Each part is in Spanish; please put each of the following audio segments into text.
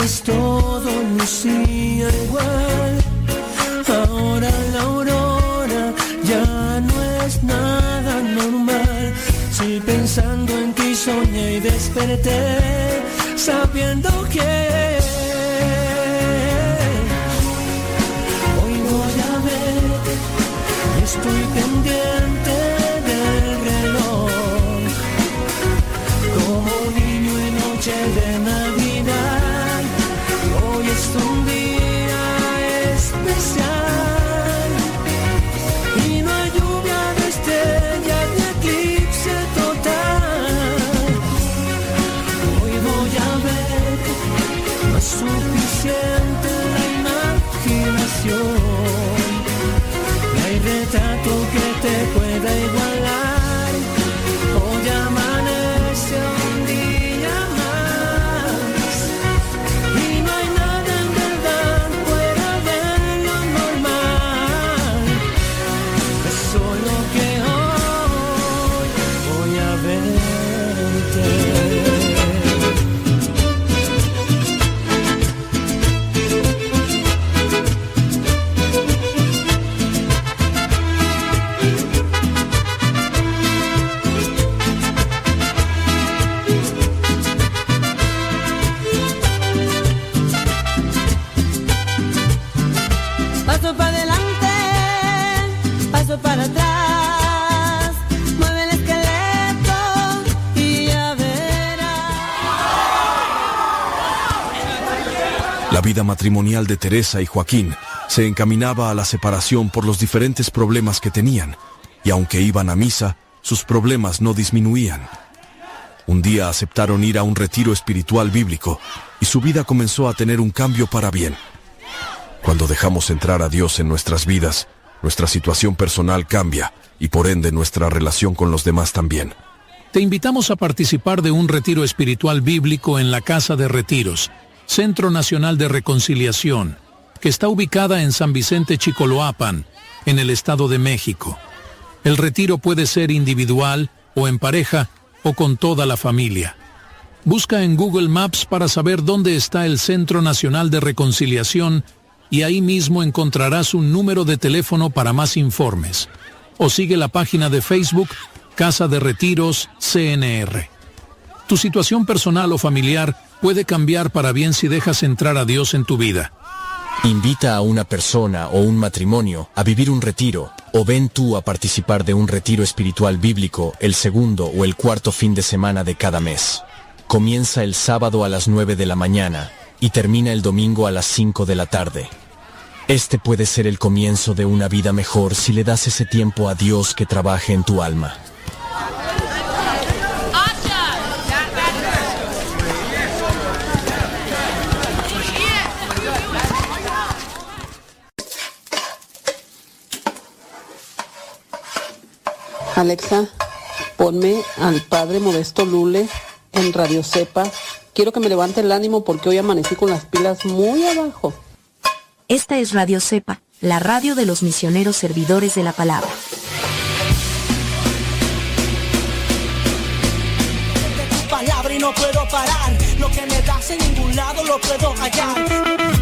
Hecho, pues todo lucía igual. Ahora la aurora ya no es nada normal. Si pensando en ti soñé y desperté, sabiendo que hoy voy a verte, estoy pendiente matrimonial de Teresa y Joaquín se encaminaba a la separación por los diferentes problemas que tenían, y aunque iban a misa, sus problemas no disminuían. Un día aceptaron ir a un retiro espiritual bíblico, y su vida comenzó a tener un cambio para bien. Cuando dejamos entrar a Dios en nuestras vidas, nuestra situación personal cambia, y por ende nuestra relación con los demás también. Te invitamos a participar de un retiro espiritual bíblico en la Casa de Retiros, Centro Nacional de Reconciliación, que está ubicada en San Vicente Chicoloapan, en el Estado de México. El retiro puede ser individual o en pareja o con toda la familia. Busca en Google Maps para saber dónde está el Centro Nacional de Reconciliación y ahí mismo encontrarás un número de teléfono para más informes. O sigue la página de Facebook Casa de Retiros CNR. Tu situación personal o familiar puede cambiar para bien si dejas entrar a Dios en tu vida. Invita a una persona o un matrimonio a vivir un retiro, o ven tú a participar de un retiro espiritual bíblico el segundo o el cuarto fin de semana de cada mes. Comienza el sábado a las 9 de la mañana y termina el domingo a las 5 de la tarde. Este puede ser el comienzo de una vida mejor si le das ese tiempo a Dios que trabaje en tu alma. Alexa, ponme al padre Modesto Lule en Radio Cepa. Quiero que me levante el ánimo porque hoy amanecí con las pilas muy abajo. Esta es Radio Cepa, la radio de los misioneros servidores de la palabra. palabra y no puedo parar. Lo que me das en ningún lado lo puedo hallar.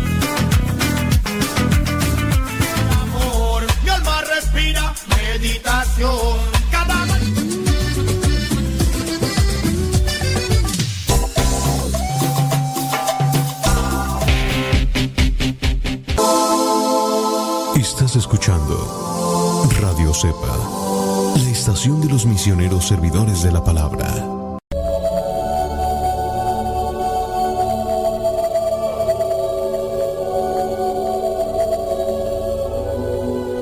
Misioneros servidores de la palabra.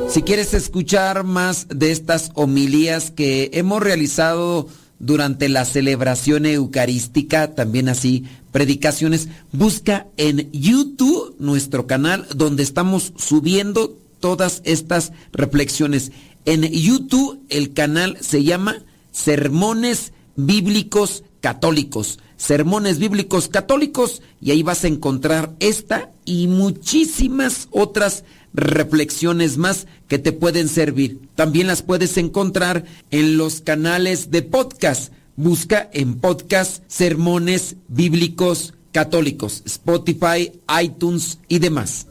Si quieres escuchar más de estas homilías que hemos realizado durante la celebración eucarística, también así predicaciones, busca en YouTube nuestro canal donde estamos subiendo todas estas reflexiones. En YouTube el canal se llama Sermones Bíblicos Católicos. Sermones Bíblicos Católicos y ahí vas a encontrar esta y muchísimas otras reflexiones más que te pueden servir. También las puedes encontrar en los canales de podcast. Busca en podcast Sermones Bíblicos Católicos, Spotify, iTunes y demás.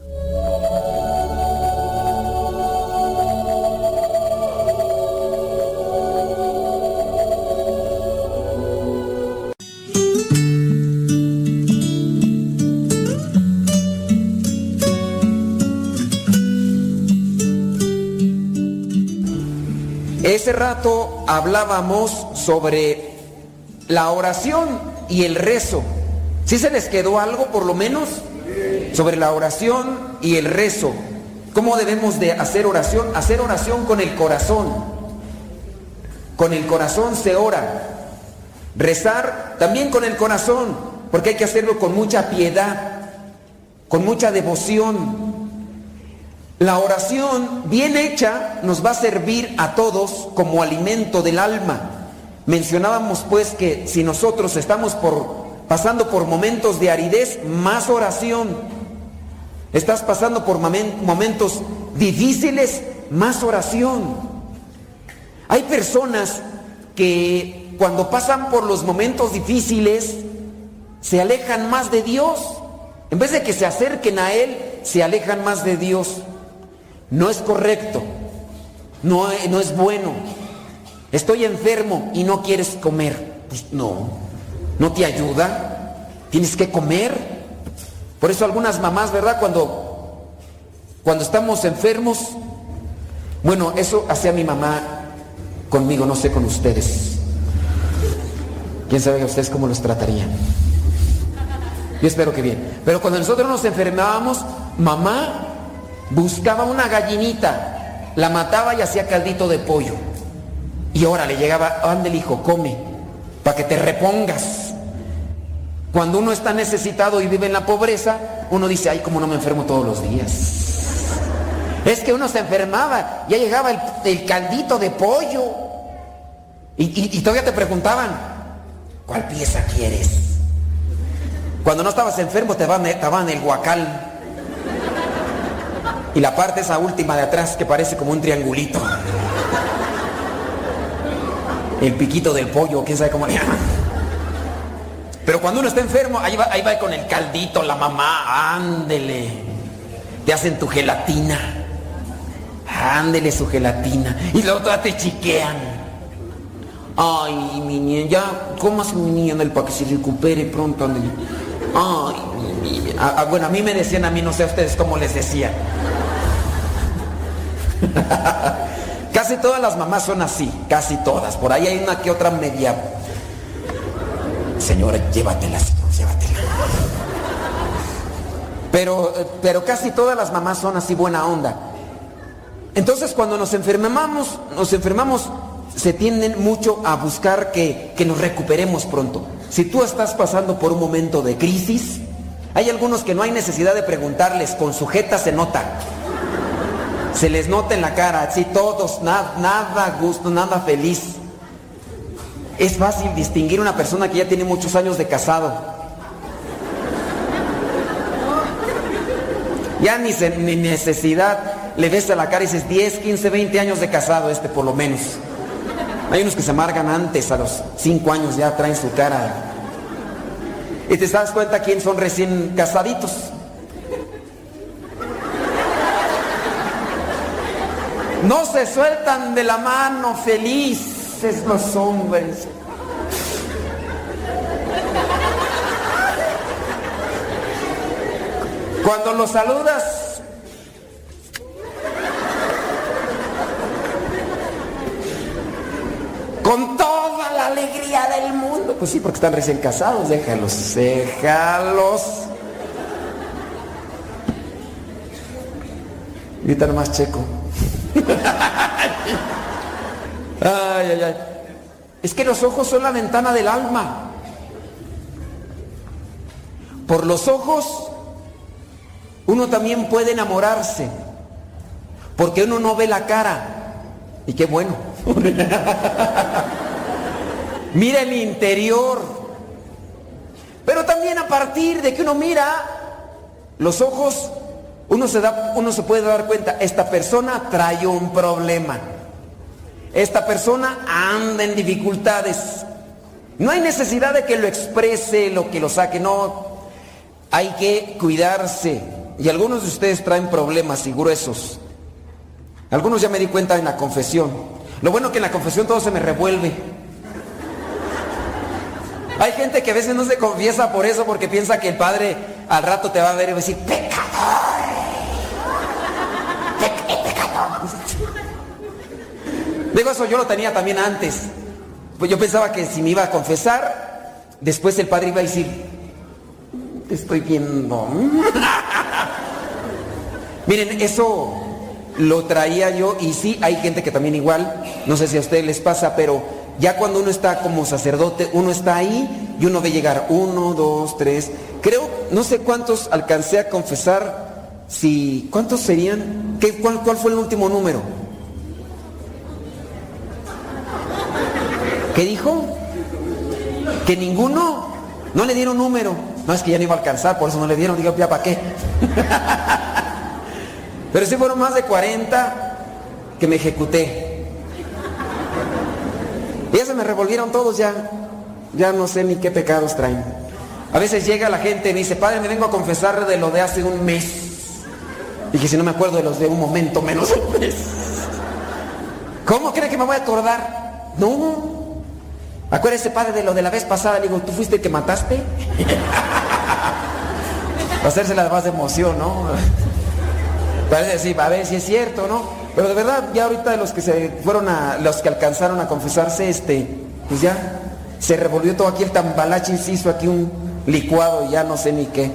Ese rato hablábamos sobre la oración y el rezo. ¿Sí se les quedó algo por lo menos? Sobre la oración y el rezo. ¿Cómo debemos de hacer oración? Hacer oración con el corazón. Con el corazón se ora. Rezar también con el corazón, porque hay que hacerlo con mucha piedad, con mucha devoción. La oración bien hecha nos va a servir a todos como alimento del alma. Mencionábamos pues que si nosotros estamos por, pasando por momentos de aridez, más oración. Estás pasando por momentos difíciles, más oración. Hay personas que cuando pasan por los momentos difíciles se alejan más de Dios. En vez de que se acerquen a Él, se alejan más de Dios. No es correcto, no, no es bueno. Estoy enfermo y no quieres comer. Pues no, no te ayuda. Tienes que comer. Por eso algunas mamás, ¿verdad? Cuando, cuando estamos enfermos, bueno, eso hacía mi mamá conmigo, no sé con ustedes. ¿Quién sabe a ustedes cómo los tratarían? Yo espero que bien. Pero cuando nosotros nos enfermábamos, mamá buscaba una gallinita, la mataba y hacía caldito de pollo. Y ahora le llegaba, ande el hijo, come, para que te repongas. Cuando uno está necesitado y vive en la pobreza, uno dice, ay, como no me enfermo todos los días. Es que uno se enfermaba, ya llegaba el, caldito de pollo. Y, todavía te preguntaban, ¿cuál pieza quieres? Cuando no estabas enfermo te daban el guacal y la parte esa última de atrás que parece como un triangulito. El piquito del pollo, quién sabe cómo le llaman. Pero cuando uno está enfermo, ahí va, ahí va con el caldito, la mamá, ándele. Te hacen tu gelatina. Ándele su gelatina. Y luego todas te chiquean. Ay, mi niña, ya comas mi niña para que se recupere pronto, ándele. Ay, mi niña. Ah, ah, bueno, a mí me decían, a mí no sé a ustedes cómo les decía. casi todas las mamás son así, casi todas. Por ahí hay una que otra media. Señora, llévatelas, llévatela. Pero, pero casi todas las mamás son así buena onda. Entonces cuando nos enfermamos, nos enfermamos, se tienden mucho a buscar que, que nos recuperemos pronto. Si tú estás pasando por un momento de crisis, hay algunos que no hay necesidad de preguntarles, con sujeta se nota se les nota en la cara, así todos, nada, gusto, nada feliz. Es fácil distinguir una persona que ya tiene muchos años de casado. Ya ni, ni necesidad le ves a la cara y dices 10, 15, 20 años de casado este por lo menos. Hay unos que se amargan antes, a los 5 años ya traen su cara. Y te das cuenta quién son recién casaditos. No se sueltan de la mano felices los hombres. Cuando los saludas, con toda la alegría del mundo, pues sí, porque están recién casados, déjalos, déjalos. Y ahorita nomás checo. ay, ay. Es que los ojos son la ventana del alma. Por los ojos uno también puede enamorarse, porque uno no ve la cara. Y qué bueno. mira el interior. Pero también a partir de que uno mira los ojos, uno se, da, uno se puede dar cuenta, esta persona trae un problema. Esta persona anda en dificultades. No hay necesidad de que lo exprese, lo que lo saque, no. Hay que cuidarse. Y algunos de ustedes traen problemas y gruesos. Algunos ya me di cuenta en la confesión. Lo bueno que en la confesión todo se me revuelve. Hay gente que a veces no se confiesa por eso porque piensa que el padre al rato te va a ver y va a decir, pecador. Digo, eso yo lo tenía también antes. Pues yo pensaba que si me iba a confesar, después el padre iba a decir, te estoy viendo. Miren, eso lo traía yo y sí, hay gente que también igual, no sé si a ustedes les pasa, pero ya cuando uno está como sacerdote, uno está ahí y uno ve llegar uno, dos, tres. Creo, no sé cuántos alcancé a confesar, si, ¿cuántos serían? ¿Qué, cuál, ¿Cuál fue el último número? ¿Qué dijo? Que ninguno, no le dieron número. No es que ya no iba a alcanzar, por eso no le dieron, digo, ya para qué. Pero sí fueron más de 40 que me ejecuté. Y ya se me revolvieron todos ya. Ya no sé ni qué pecados traen. A veces llega la gente y me dice, padre, me vengo a confesar de lo de hace un mes. Y que si no me acuerdo de los de un momento menos un mes. ¿Cómo cree que me voy a acordar? No. Acuérdese, padre, de lo de la vez pasada. Digo, ¿tú fuiste el que mataste? Para hacerse la más de emoción, ¿no? Parece decir, a ver si es cierto, ¿no? Pero de verdad, ya ahorita los que se fueron a, los que alcanzaron a confesarse, este, pues ya se revolvió todo aquí el tambalache se hizo aquí un licuado y ya no sé ni qué.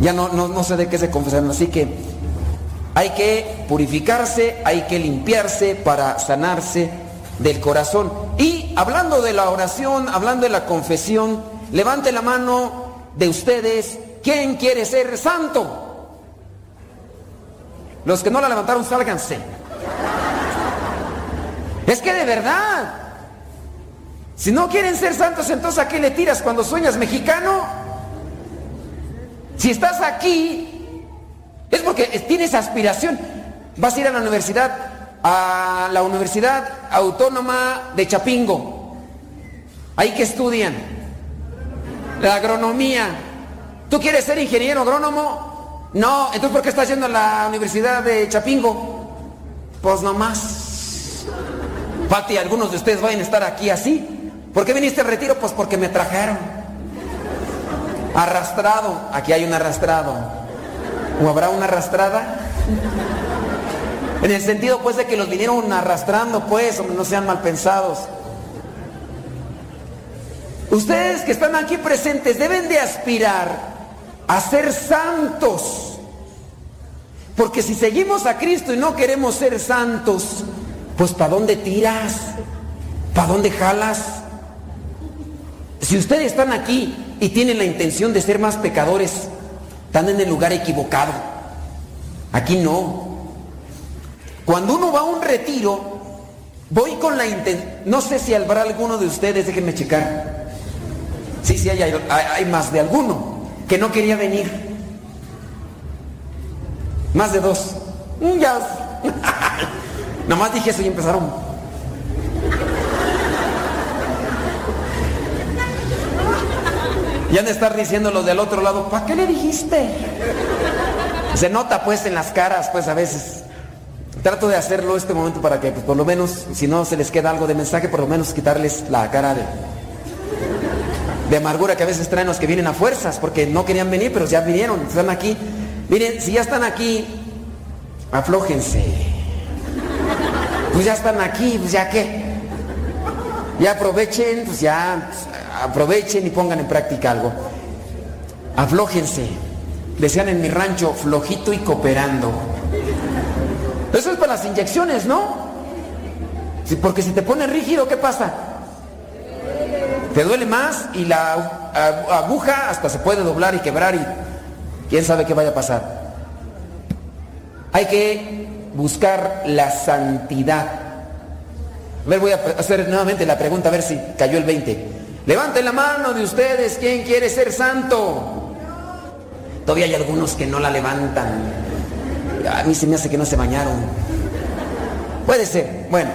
Ya no, no, no sé de qué se confesaron. Así que hay que purificarse, hay que limpiarse para sanarse del corazón. Y hablando de la oración, hablando de la confesión, levante la mano de ustedes. ¿Quién quiere ser santo? Los que no la levantaron, sálganse. Es que de verdad, si no quieren ser santos, entonces ¿a qué le tiras cuando sueñas mexicano? Si estás aquí, es porque tienes aspiración. Vas a ir a la universidad, a la Universidad Autónoma de Chapingo. Ahí que estudian. La agronomía. ¿Tú quieres ser ingeniero agrónomo? No, entonces ¿por qué estás yendo a la Universidad de Chapingo? Pues nomás. Pati, algunos de ustedes van a estar aquí así. ¿Por qué viniste al retiro? Pues porque me trajeron. Arrastrado. Aquí hay un arrastrado. ¿O habrá una arrastrada? En el sentido pues de que los vinieron arrastrando pues, no sean mal pensados. Ustedes que están aquí presentes deben de aspirar a ser santos. Porque si seguimos a Cristo y no queremos ser santos, pues ¿para dónde tiras? ¿Para dónde jalas? Si ustedes están aquí y tienen la intención de ser más pecadores, están en el lugar equivocado. Aquí no. Cuando uno va a un retiro, voy con la intención, no sé si habrá alguno de ustedes, déjenme checar. Sí, sí, hay, hay, hay más de alguno que no quería venir. Más de dos. Un jazz. Nomás dije eso y empezaron. Y han de estar diciendo los del otro lado, ¿para qué le dijiste? Se nota pues en las caras, pues a veces. Trato de hacerlo este momento para que, pues, por lo menos, si no se les queda algo de mensaje, por lo menos quitarles la cara de, amargura que a veces traen los que vienen a fuerzas, porque no querían venir, pero ya vinieron, están aquí. Miren, si ya están aquí, aflójense. Pues ya están aquí, pues ya qué. Ya aprovechen, pues ya pues, aprovechen y pongan en práctica algo. Aflójense. Decían en mi rancho, flojito y cooperando. Eso es para las inyecciones, ¿no? Porque si te pone rígido, ¿qué pasa? Te duele más y la aguja hasta se puede doblar y quebrar y quién sabe qué vaya a pasar. Hay que buscar la santidad. A ver, voy a hacer nuevamente la pregunta a ver si cayó el 20. Levanten la mano de ustedes, ¿quién quiere ser santo? Todavía hay algunos que no la levantan. A mí se me hace que no se bañaron. Puede ser. Bueno,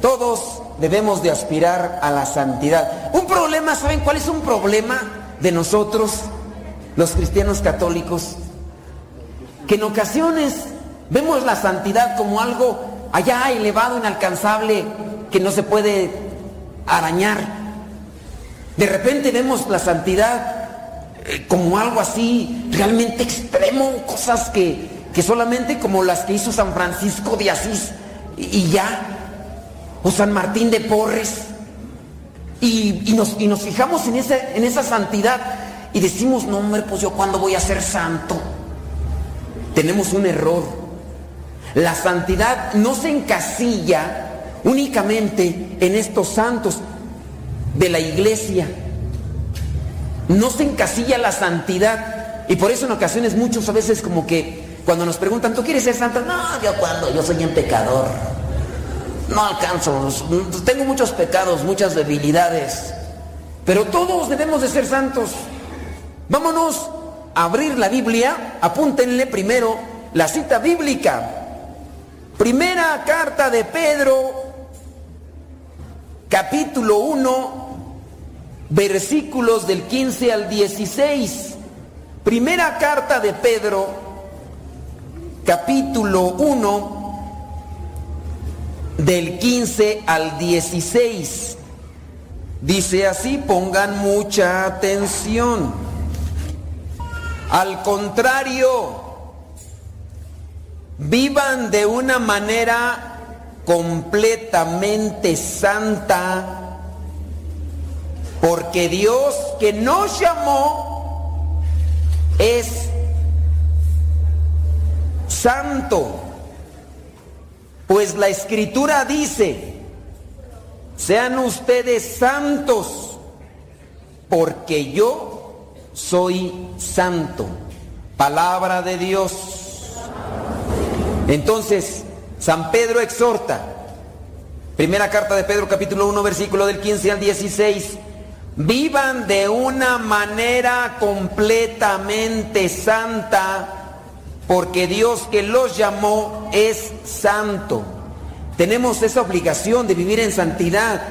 todos debemos de aspirar a la santidad. Un problema, ¿saben cuál es un problema de nosotros, los cristianos católicos? Que en ocasiones vemos la santidad como algo allá elevado, inalcanzable, que no se puede arañar. De repente vemos la santidad eh, como algo así realmente extremo, cosas que, que solamente como las que hizo San Francisco de Asís y, ya, o San Martín de Porres, y, nos, nos, fijamos en esa, en esa santidad y decimos, no hombre, pues yo cuándo voy a ser santo. Tenemos un error. La santidad no se encasilla únicamente en estos santos de la iglesia. No se encasilla la santidad. Y por eso en ocasiones muchos a veces como que cuando nos preguntan, ¿tú quieres ser santo? No, yo cuando, yo soy un pecador. No alcanzo, tengo muchos pecados, muchas debilidades. Pero todos debemos de ser santos. Vámonos a abrir la Biblia, apúntenle primero la cita bíblica. Primera carta de Pedro, capítulo 1, versículos del 15 al 16. Primera carta de Pedro, capítulo 1, del 15 al 16. Dice así, pongan mucha atención. Al contrario, vivan de una manera completamente santa, porque Dios que nos llamó es santo. Pues la escritura dice, sean ustedes santos, porque yo soy santo. Palabra de Dios. Entonces, San Pedro exhorta, primera carta de Pedro capítulo 1 versículo del 15 al 16, vivan de una manera completamente santa porque Dios que los llamó es santo. Tenemos esa obligación de vivir en santidad.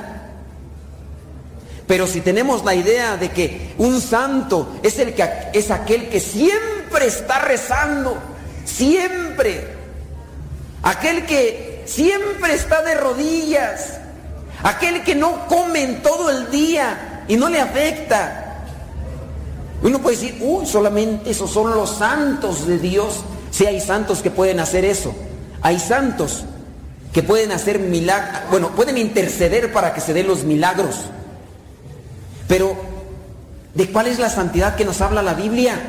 Pero si tenemos la idea de que un santo es, el que, es aquel que siempre está rezando, siempre, aquel que siempre está de rodillas, aquel que no come en todo el día y no le afecta, uno puede decir, uy, solamente esos son los santos de Dios. Sí hay santos que pueden hacer eso. Hay santos que pueden hacer milagros, bueno, pueden interceder para que se den los milagros. Pero, ¿de cuál es la santidad que nos habla la Biblia?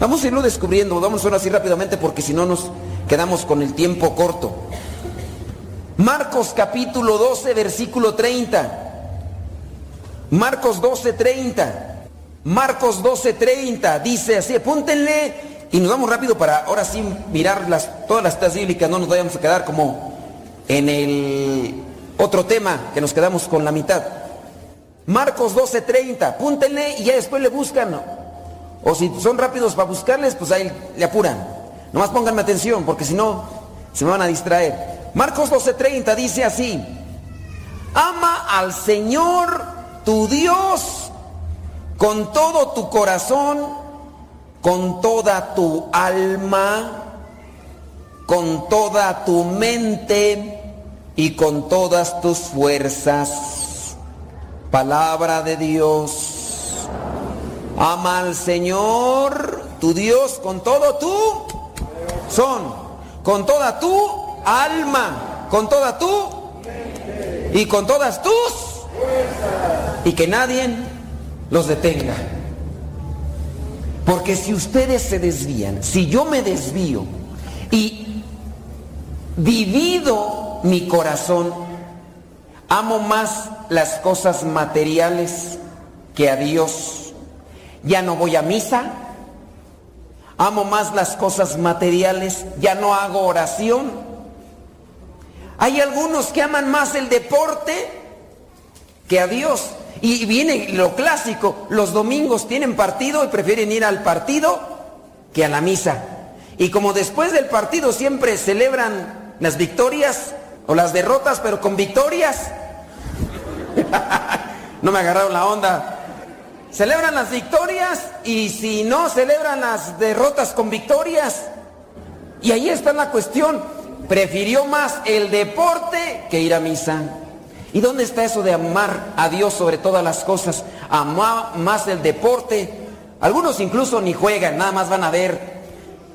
Vamos a irlo descubriendo, vamos ahora así rápidamente porque si no nos quedamos con el tiempo corto. Marcos capítulo 12, versículo 30. Marcos 12, 30. Marcos 12:30 dice así, apúntenle y nos vamos rápido para ahora sí mirar las, todas las citas bíblicas, no nos vayamos a quedar como en el otro tema que nos quedamos con la mitad. Marcos 12:30, apúntenle y ya después le buscan. O si son rápidos para buscarles, pues ahí le apuran. Nomás pónganme atención porque si no se me van a distraer. Marcos 12:30 dice así, ama al Señor tu Dios con todo tu corazón, con toda tu alma, con toda tu mente y con todas tus fuerzas. Palabra de Dios. Ama al Señor, tu Dios, con todo tu son, con toda tu alma, con toda tu y con todas tus y que nadie los detenga. Porque si ustedes se desvían, si yo me desvío y divido mi corazón, amo más las cosas materiales que a Dios ya no voy a misa, amo más las cosas materiales, ya no hago oración. Hay algunos que aman más el deporte que a Dios. Y viene lo clásico, los domingos tienen partido y prefieren ir al partido que a la misa. Y como después del partido siempre celebran las victorias o las derrotas, pero con victorias, no me agarraron la onda, celebran las victorias y si no celebran las derrotas con victorias. Y ahí está la cuestión. Prefirió más el deporte que ir a misa. ¿Y dónde está eso de amar a Dios sobre todas las cosas? Amar más el deporte. Algunos incluso ni juegan, nada más van a ver.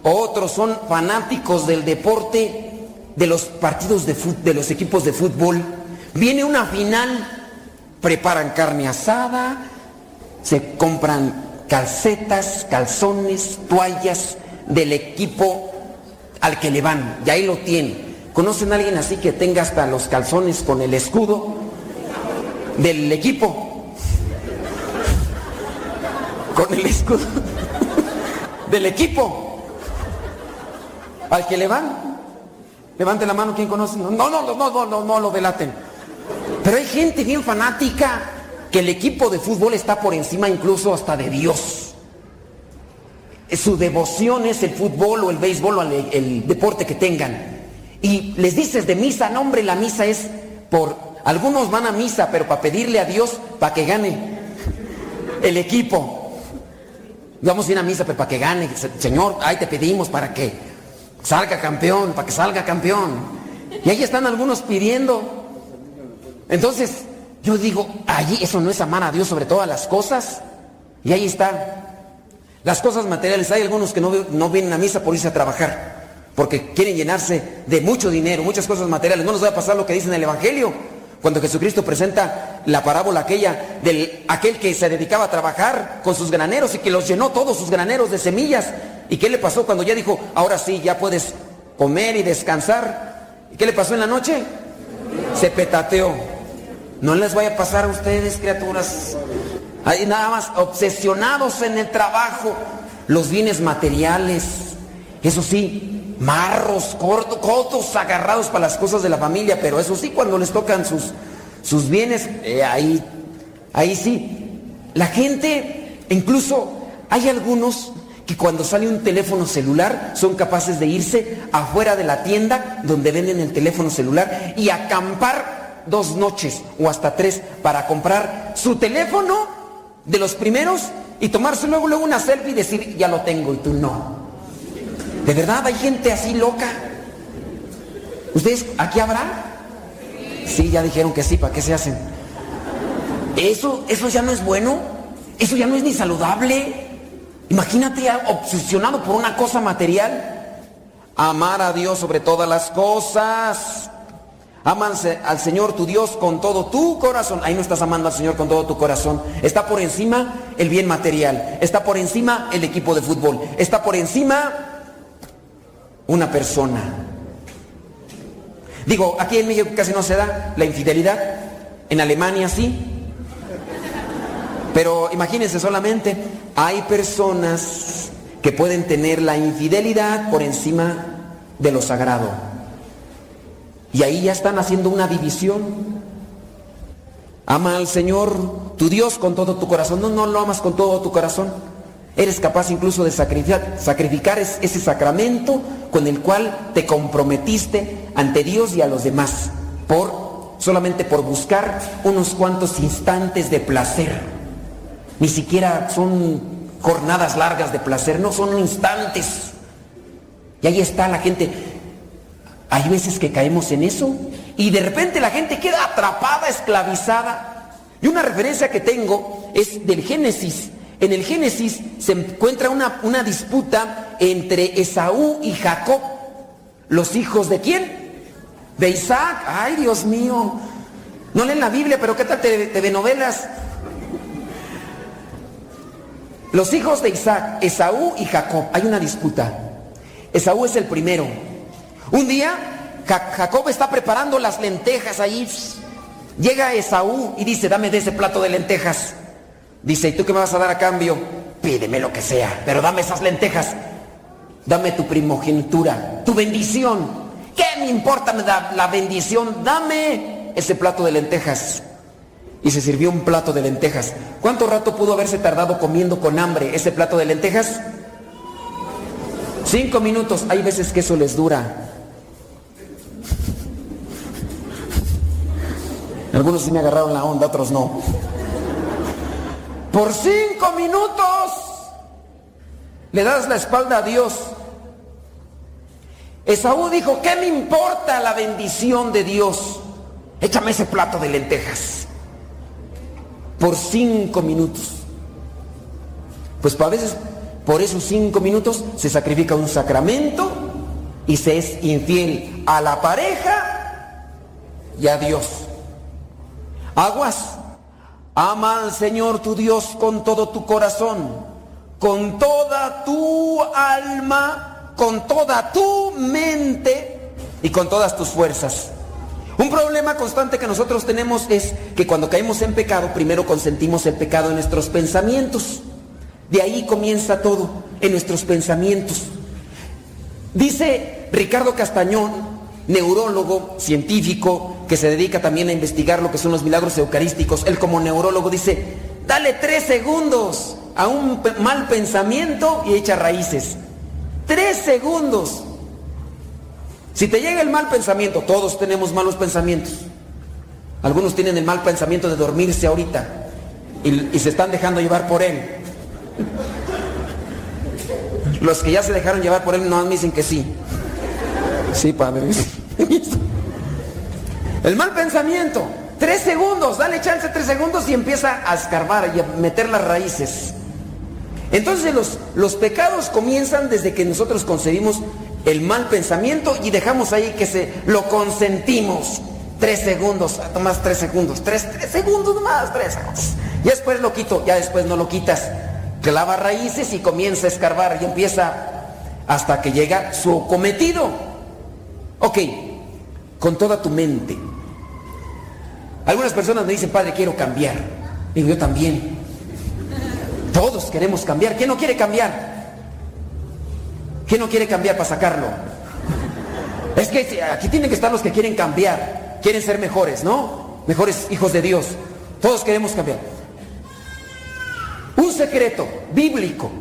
Otros son fanáticos del deporte, de los partidos de, de los equipos de fútbol. Viene una final, preparan carne asada, se compran calcetas, calzones, toallas del equipo al que le van. Y ahí lo tienen. ¿Conocen a alguien así que tenga hasta los calzones con el escudo del equipo? Con el escudo del equipo al que le van. Levante la mano, ¿quién conoce? No, no, no, no, no, no, no lo delaten. Pero hay gente bien fanática que el equipo de fútbol está por encima incluso hasta de Dios. Su devoción es el fútbol o el béisbol o el, deporte que tengan. Y les dices de misa, no hombre, la misa es por... Algunos van a misa, pero para pedirle a Dios para que gane el equipo. Vamos a ir a misa, pero para que gane. Señor, ahí te pedimos para que salga campeón, para que salga campeón. Y ahí están algunos pidiendo. Entonces, yo digo, allí eso no es amar a Dios sobre todas las cosas. Y ahí está. Las cosas materiales, hay algunos que no, no vienen a misa por irse a trabajar, porque quieren llenarse de mucho dinero, muchas cosas materiales. No nos va a pasar lo que dice en el Evangelio, cuando Jesucristo presenta la parábola aquella del aquel que se dedicaba a trabajar con sus graneros y que los llenó todos sus graneros de semillas. ¿Y qué le pasó cuando ya dijo, ahora sí, ya puedes comer y descansar? ¿Y qué le pasó en la noche? Se petateó. No les vaya a pasar a ustedes, criaturas. Hay nada más obsesionados en el trabajo, los bienes materiales. Eso sí, marros, cortos, cotos agarrados para las cosas de la familia, pero eso sí, cuando les tocan sus, sus bienes, eh, ahí, ahí sí. La gente, incluso hay algunos que cuando sale un teléfono celular son capaces de irse afuera de la tienda donde venden el teléfono celular y acampar dos noches o hasta tres para comprar su teléfono de los primeros y tomarse luego, luego una selfie y decir, ya lo tengo y tú no. ¿De verdad hay gente así loca? ¿Ustedes aquí habrá? Sí, ya dijeron que sí, ¿para qué se hacen? Eso, eso ya no es bueno, eso ya no es ni saludable. Imagínate obsesionado por una cosa material. Amar a Dios sobre todas las cosas. Amanse al Señor tu Dios con todo tu corazón. Ahí no estás amando al Señor con todo tu corazón. Está por encima el bien material. Está por encima el equipo de fútbol. Está por encima una persona. Digo, aquí en México casi no se da la infidelidad. En Alemania sí. Pero imagínense solamente, hay personas que pueden tener la infidelidad por encima de lo sagrado. Y ahí ya están haciendo una división. Ama al Señor, tu Dios, con todo tu corazón. No, no lo amas con todo tu corazón. Eres capaz incluso de sacrificar, ese sacramento con el cual te comprometiste ante Dios y a los demás, por solamente por buscar unos cuantos instantes de placer. Ni siquiera son jornadas largas de placer, no son instantes. Y ahí está la gente. Hay veces que caemos en eso y de repente la gente queda atrapada, esclavizada. Y una referencia que tengo es del Génesis en el Génesis se encuentra una, una disputa entre Esaú y Jacob. ¿Los hijos de quién? De Isaac. Ay, Dios mío. No leen la Biblia, pero ¿qué tal de novelas? Los hijos de Isaac, Esaú y Jacob. Hay una disputa. Esaú es el primero. Un día, Jacob está preparando las lentejas ahí. Llega Esaú y dice, dame de ese plato de lentejas. Dice, ¿y tú qué me vas a dar a cambio? Pídeme lo que sea, pero dame esas lentejas. Dame tu primogenitura, tu bendición. ¿Qué me importa la bendición? Dame ese plato de lentejas. Y se sirvió un plato de lentejas. ¿Cuánto rato pudo haberse tardado comiendo con hambre ese plato de lentejas? Cinco minutos. Hay veces que eso les dura. Algunos sí me agarraron la onda, otros no por cinco minutos le das la espalda a Dios. Esaú dijo, ¿qué me importa la bendición de Dios? Échame ese plato de lentejas. Por cinco minutos. Pues a veces por esos cinco minutos se sacrifica un sacramento y se es infiel a la pareja y a Dios. Aguas. Ama al Señor tu Dios con todo tu corazón, con toda tu alma, con toda tu mente y con todas tus fuerzas. Un problema constante que nosotros tenemos es que cuando caemos en pecado, primero consentimos el pecado en nuestros pensamientos. De ahí comienza todo, en nuestros pensamientos. Dice Ricardo Castañón, neurólogo, científico, que se dedica también a investigar lo que son los milagros eucarísticos, él como neurólogo dice, dale tres segundos a un mal pensamiento y echa raíces. Tres segundos. Si te llega el mal pensamiento, todos tenemos malos pensamientos. Algunos tienen el mal pensamiento de dormirse ahorita y, se están dejando llevar por él. Los que ya se dejaron llevar por él no me dicen que sí. Sí, padre. El mal pensamiento. Tres segundos, dale chance tres segundos y empieza a escarbar y a meter las raíces. Entonces los, los pecados comienzan desde que nosotros concebimos el mal pensamiento y dejamos ahí que se lo consentimos. Tres segundos, tomas tres segundos, tres, tres segundos más, tres segundos. Y después lo quito, ya después no lo quitas. Clava raíces y comienza a escarbar y empieza hasta que llega su cometido. Ok, con toda tu mente. Algunas personas me dicen, padre, quiero cambiar. Digo, yo también. Todos queremos cambiar. ¿Quién no quiere cambiar? ¿Quién no quiere cambiar para sacarlo? Es que aquí tienen que estar los que quieren cambiar. Quieren ser mejores, ¿no? Mejores hijos de Dios. Todos queremos cambiar. Un secreto bíblico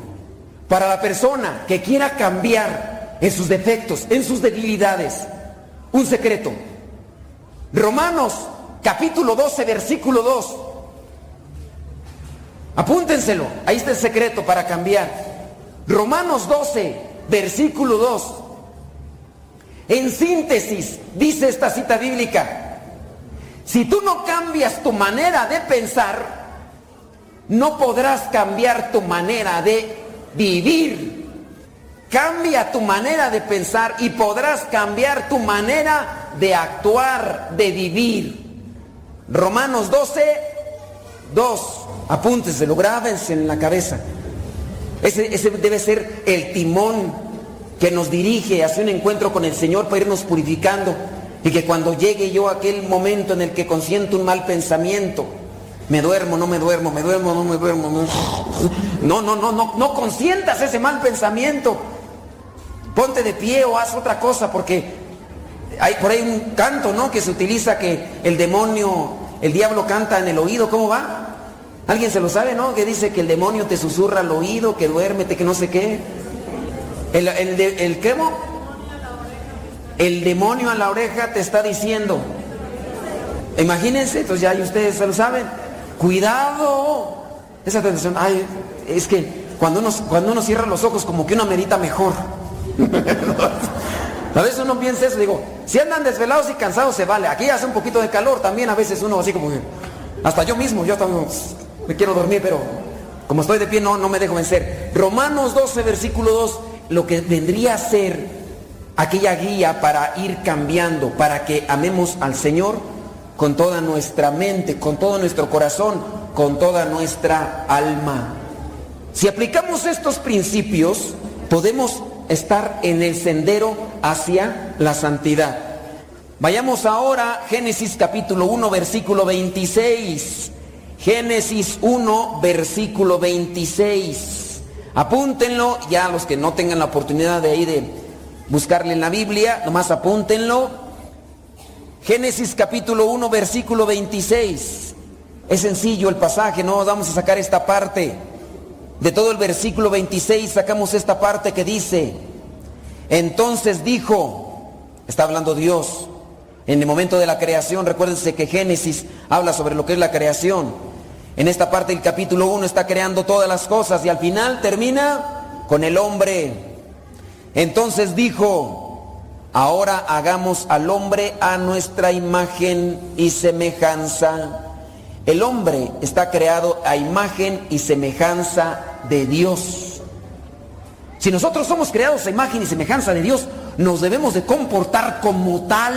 para la persona que quiera cambiar en sus defectos, en sus debilidades. Un secreto. Romanos capítulo 12, versículo 2. Apúntenselo, ahí está el secreto para cambiar. Romanos 12, versículo 2. En síntesis, dice esta cita bíblica, si tú no cambias tu manera de pensar, no podrás cambiar tu manera de vivir. Cambia tu manera de pensar y podrás cambiar tu manera de actuar, de vivir. Romanos 12, 2. Apúnteselo, grábense en la cabeza. Ese, ese debe ser el timón que nos dirige hacia un encuentro con el Señor para irnos purificando. Y que cuando llegue yo a aquel momento en el que consiento un mal pensamiento, me duermo, no me duermo, me duermo, no me duermo. No, no, no, no, no consientas ese mal pensamiento ponte de pie o haz otra cosa, porque hay por ahí un canto, ¿no? Que se utiliza que el demonio, el diablo canta en el oído, ¿cómo va? ¿Alguien se lo sabe, no? Que dice que el demonio te susurra al oído, que duérmete, que no sé qué. ¿El, el, el? El demonio a la oreja te está diciendo. Imagínense, entonces ya ustedes se lo saben. Cuidado. Esa tentación, ay, es que cuando uno, cuando uno cierra los ojos como que uno medita mejor. a veces uno piensa eso, digo, si andan desvelados y cansados se vale. Aquí hace un poquito de calor también, a veces uno así como hasta yo mismo, yo también me quiero dormir, pero como estoy de pie no, no me dejo vencer. Romanos 12, versículo 2, lo que vendría a ser aquella guía para ir cambiando, para que amemos al Señor con toda nuestra mente, con todo nuestro corazón, con toda nuestra alma. Si aplicamos estos principios, podemos estar en el sendero hacia la santidad. Vayamos ahora Génesis capítulo 1 versículo 26. Génesis 1 versículo 26. Apúntenlo, ya los que no tengan la oportunidad de ir de buscarle en la Biblia, nomás apúntenlo. Génesis capítulo 1 versículo 26. Es sencillo el pasaje, no vamos a sacar esta parte. De todo el versículo 26 sacamos esta parte que dice, entonces dijo, está hablando Dios, en el momento de la creación, recuérdense que Génesis habla sobre lo que es la creación. En esta parte del capítulo 1 está creando todas las cosas y al final termina con el hombre. Entonces dijo, ahora hagamos al hombre a nuestra imagen y semejanza. El hombre está creado a imagen y semejanza de Dios. Si nosotros somos creados a imagen y semejanza de Dios, nos debemos de comportar como tal.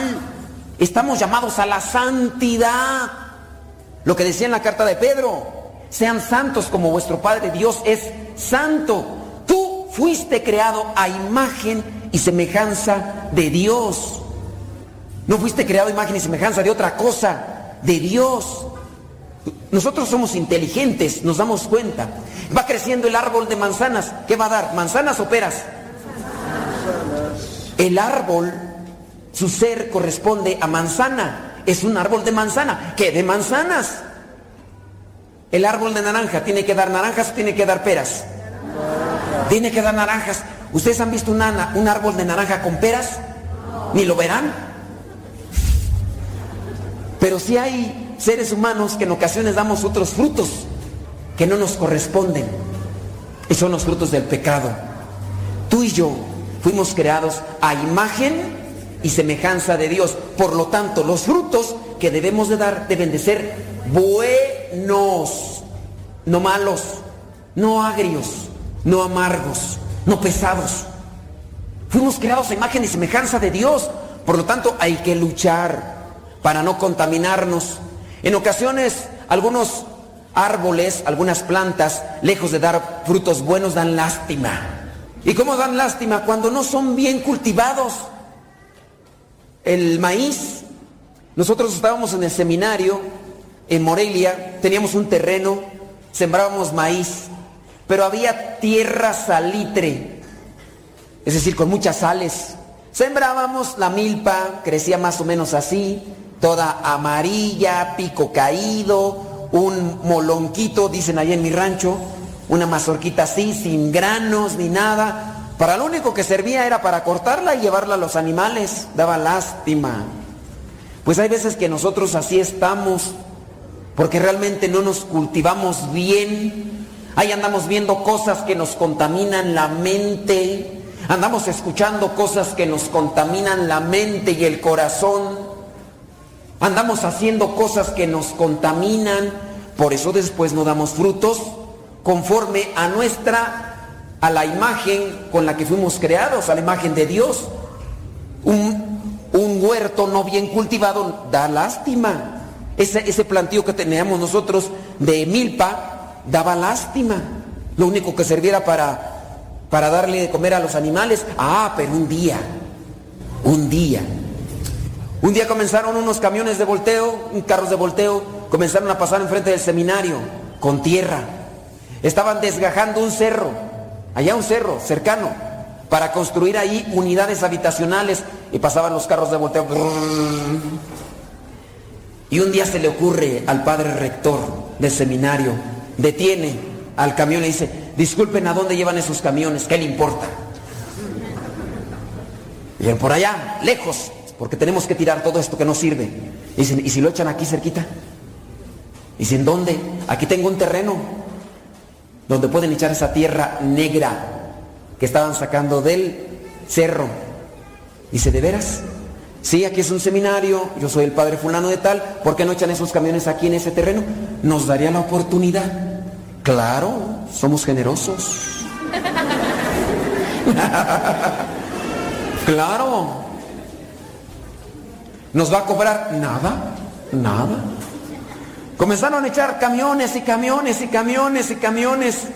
Estamos llamados a la santidad. Lo que decía en la carta de Pedro, sean santos como vuestro Padre Dios es santo. Tú fuiste creado a imagen y semejanza de Dios. No fuiste creado a imagen y semejanza de otra cosa, de Dios. Nosotros somos inteligentes, nos damos cuenta. Va creciendo el árbol de manzanas. ¿Qué va a dar? ¿Manzanas o peras? El árbol, su ser corresponde a manzana. Es un árbol de manzana. ¿Qué? De manzanas. El árbol de naranja tiene que dar naranjas o tiene que dar peras. Tiene que dar naranjas. ¿Ustedes han visto un árbol de naranja con peras? Ni lo verán. Pero si hay seres humanos que en ocasiones damos otros frutos que no nos corresponden. Y son los frutos del pecado. Tú y yo fuimos creados a imagen y semejanza de Dios. Por lo tanto, los frutos que debemos de dar deben de ser buenos, no malos, no agrios, no amargos, no pesados. Fuimos creados a imagen y semejanza de Dios. Por lo tanto, hay que luchar para no contaminarnos. En ocasiones, algunos árboles, algunas plantas, lejos de dar frutos buenos, dan lástima. ¿Y cómo dan lástima? Cuando no son bien cultivados. El maíz, nosotros estábamos en el seminario en Morelia, teníamos un terreno, sembrábamos maíz, pero había tierra salitre, es decir, con muchas sales. Sembrábamos la milpa, crecía más o menos así, toda amarilla, pico caído, un molonquito, dicen allá en mi rancho, una mazorquita así, sin granos ni nada. Para lo único que servía era para cortarla y llevarla a los animales. Daba lástima. Pues hay veces que nosotros así estamos, porque realmente no nos cultivamos bien. Ahí andamos viendo cosas que nos contaminan la mente. Andamos escuchando cosas que nos contaminan la mente y el corazón. Andamos haciendo cosas que nos contaminan. Por eso después no damos frutos conforme a nuestra a la imagen con la que fuimos creados, a la imagen de Dios. Un, un huerto no bien cultivado da lástima. Ese, ese plantío que teníamos nosotros de milpa daba lástima. Lo único que serviera para, para darle de comer a los animales. Ah, pero un día, un día. Un día comenzaron unos camiones de volteo, carros de volteo, comenzaron a pasar enfrente del seminario con tierra. Estaban desgajando un cerro allá un cerro cercano, para construir ahí unidades habitacionales y pasaban los carros de volteo. Y un día se le ocurre al padre rector del seminario, detiene al camión y dice, disculpen, ¿a dónde llevan esos camiones? ¿Qué le importa? Y por allá, lejos, porque tenemos que tirar todo esto que no sirve. Y dicen, ¿y si lo echan aquí cerquita? Dicen, ¿dónde? Aquí tengo un terreno donde pueden echar esa tierra negra que estaban sacando del cerro. Dice, ¿de veras? Sí, aquí es un seminario, yo soy el padre fulano de tal, ¿por qué no echan esos camiones aquí en ese terreno? Nos daría la oportunidad. Claro, somos generosos. claro. ¿Nos va a cobrar? Nada, nada. Comenzaron a echar camiones y camiones y camiones y camiones.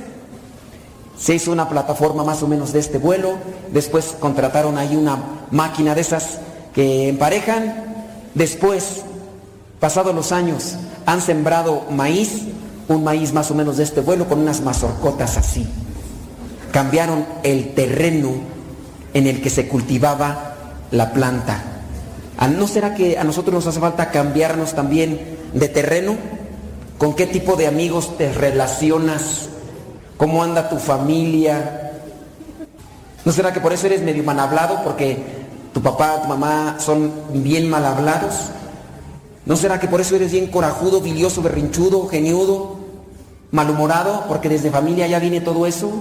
Se hizo una plataforma más o menos de este vuelo. Después contrataron ahí una máquina de esas que emparejan. Después, pasados los años, han sembrado maíz, un maíz más o menos de este vuelo con unas mazorcotas así. Cambiaron el terreno en el que se cultivaba la planta. ¿No será que a nosotros nos hace falta cambiarnos también de terreno? ¿Con qué tipo de amigos te relacionas? ¿Cómo anda tu familia? ¿No será que por eso eres medio mal hablado? Porque tu papá, tu mamá son bien mal hablados. ¿No será que por eso eres bien corajudo, bilioso, berrinchudo, geniudo, malhumorado? Porque desde familia ya viene todo eso.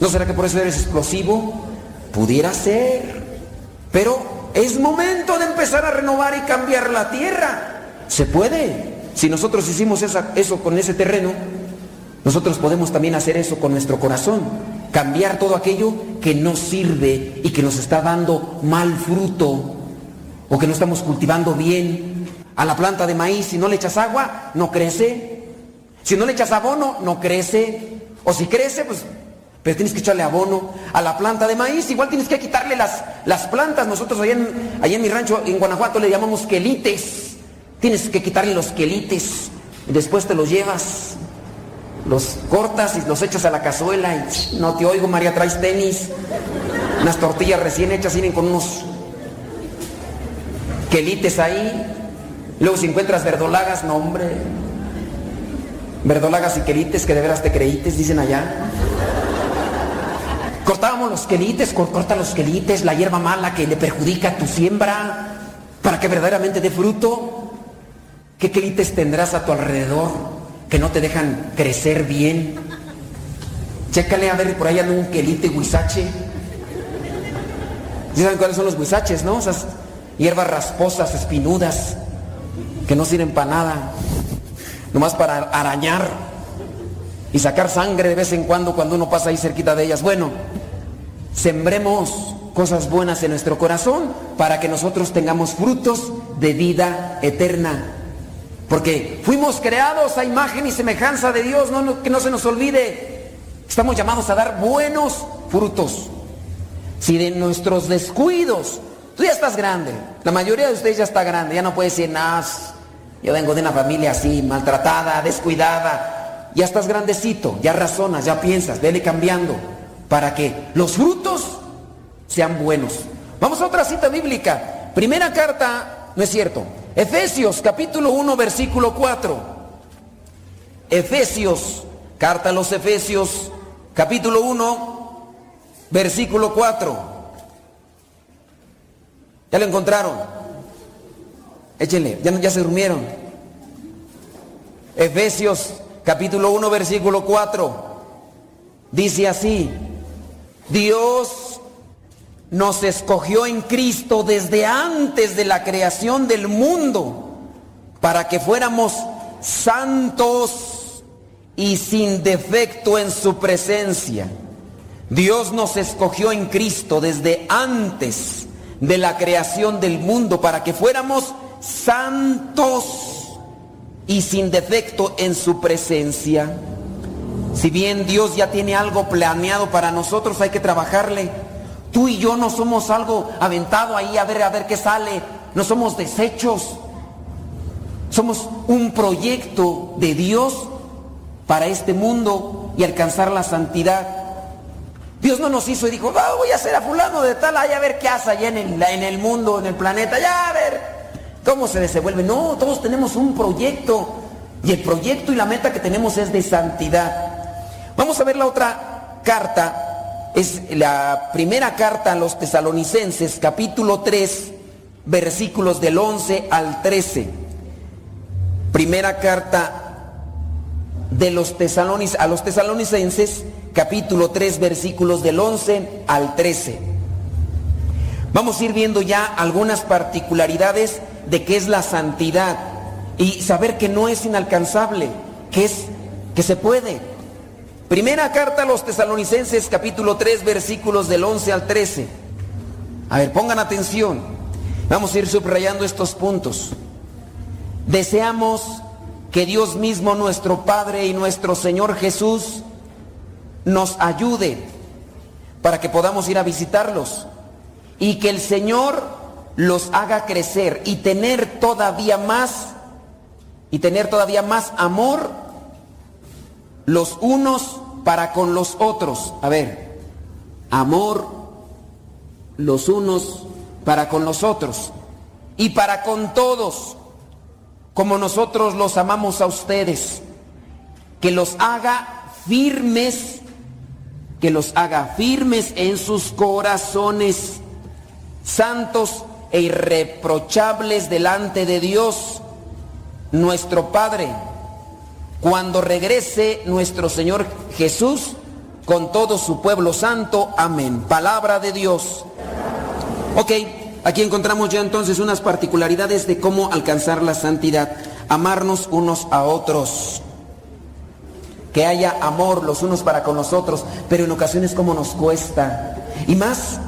¿No será que por eso eres explosivo? Pudiera ser. Pero es momento de empezar a renovar y cambiar la tierra. Se puede. Si nosotros hicimos eso con ese terreno, nosotros podemos también hacer eso con nuestro corazón. Cambiar todo aquello que no sirve y que nos está dando mal fruto o que no estamos cultivando bien. A la planta de maíz, si no le echas agua, no crece. Si no le echas abono, no crece. O si crece, pues, pero tienes que echarle abono. A la planta de maíz, igual tienes que quitarle las, las plantas. Nosotros allá en, allá en mi rancho, en Guanajuato, le llamamos quelites. Tienes que quitarle los quelites y después te los llevas, los cortas y los echas a la cazuela y no te oigo, María, traes tenis, unas tortillas recién hechas vienen con unos quelites ahí. Luego si encuentras verdolagas, no hombre. Verdolagas y quelites que de veras te creítes, dicen allá. Cortábamos los quelites, corta los quelites, la hierba mala que le perjudica tu siembra, para que verdaderamente dé fruto. ¿Qué quelites tendrás a tu alrededor que no te dejan crecer bien? Chécale a ver por ahí anda un quelite huizache. ¿Sí saben cuáles son los huizaches, no? Esas hierbas rasposas, espinudas, que no sirven para nada, nomás para arañar y sacar sangre de vez en cuando cuando uno pasa ahí cerquita de ellas. Bueno, sembremos cosas buenas en nuestro corazón para que nosotros tengamos frutos de vida eterna. Porque fuimos creados a imagen y semejanza de Dios, que no se nos olvide. Estamos llamados a dar buenos frutos. Si de nuestros descuidos, tú ya estás grande, la mayoría de ustedes ya está grande, ya no puede decir nada. Yo vengo de una familia así, maltratada, descuidada. Ya estás grandecito, ya razonas, ya piensas, vele cambiando para que los frutos sean buenos. Vamos a otra cita bíblica. Primera carta, no es cierto, Efesios capítulo 1 versículo 4. Efesios, carta a los Efesios capítulo 1 versículo 4. ¿Ya lo encontraron? Échenle, ya, se durmieron. Efesios capítulo 1 versículo 4. Dice así, Dios nos escogió en Cristo desde antes de la creación del mundo para que fuéramos santos y sin defecto en su presencia. Dios nos escogió en Cristo desde antes de la creación del mundo para que fuéramos santos y sin defecto en su presencia. Si bien Dios ya tiene algo planeado para nosotros, hay que trabajarle Tú y yo no somos algo aventado ahí a ver a ver qué sale. No somos desechos. Somos un proyecto de Dios para este mundo y alcanzar la santidad. Dios no nos hizo y dijo, ah, voy a hacer a fulano de tal, a ver qué hace allá en el, en el mundo, en el planeta, ya a ver cómo se desenvuelve. No, todos tenemos un proyecto Y el proyecto y la meta que tenemos es de santidad. Vamos a ver la otra carta. Es la primera carta a los tesalonicenses, capítulo 3, versículos del 11 al 13. Primera carta de los tesalonicenses, a los tesalonicenses, capítulo 3, versículos del 11 al 13. Vamos a ir viendo ya algunas particularidades de qué es la santidad y saber que no es inalcanzable, que es que se puede. Primera carta a los tesalonicenses, capítulo 3, versículos del 11 al 13. A ver, pongan atención. Vamos a ir subrayando estos puntos. Deseamos que Dios mismo, nuestro Padre y nuestro Señor Jesús, nos ayude para que podamos ir a visitarlos y que el Señor los haga crecer y tener todavía más y tener todavía más amor los unos para con los otros. A ver, amor los unos para con los otros. Y para con todos, como nosotros los amamos a ustedes, que los haga firmes, que los haga firmes en sus corazones, santos e irreprochables delante de Dios, nuestro Padre, cuando regrese nuestro Señor Jesús con todo su pueblo santo. Amén. Palabra de Dios. Ok, aquí encontramos ya entonces unas particularidades de cómo alcanzar la santidad. Amarnos unos a otros. Que haya amor los unos para con los otros, pero en ocasiones como nos cuesta. Y más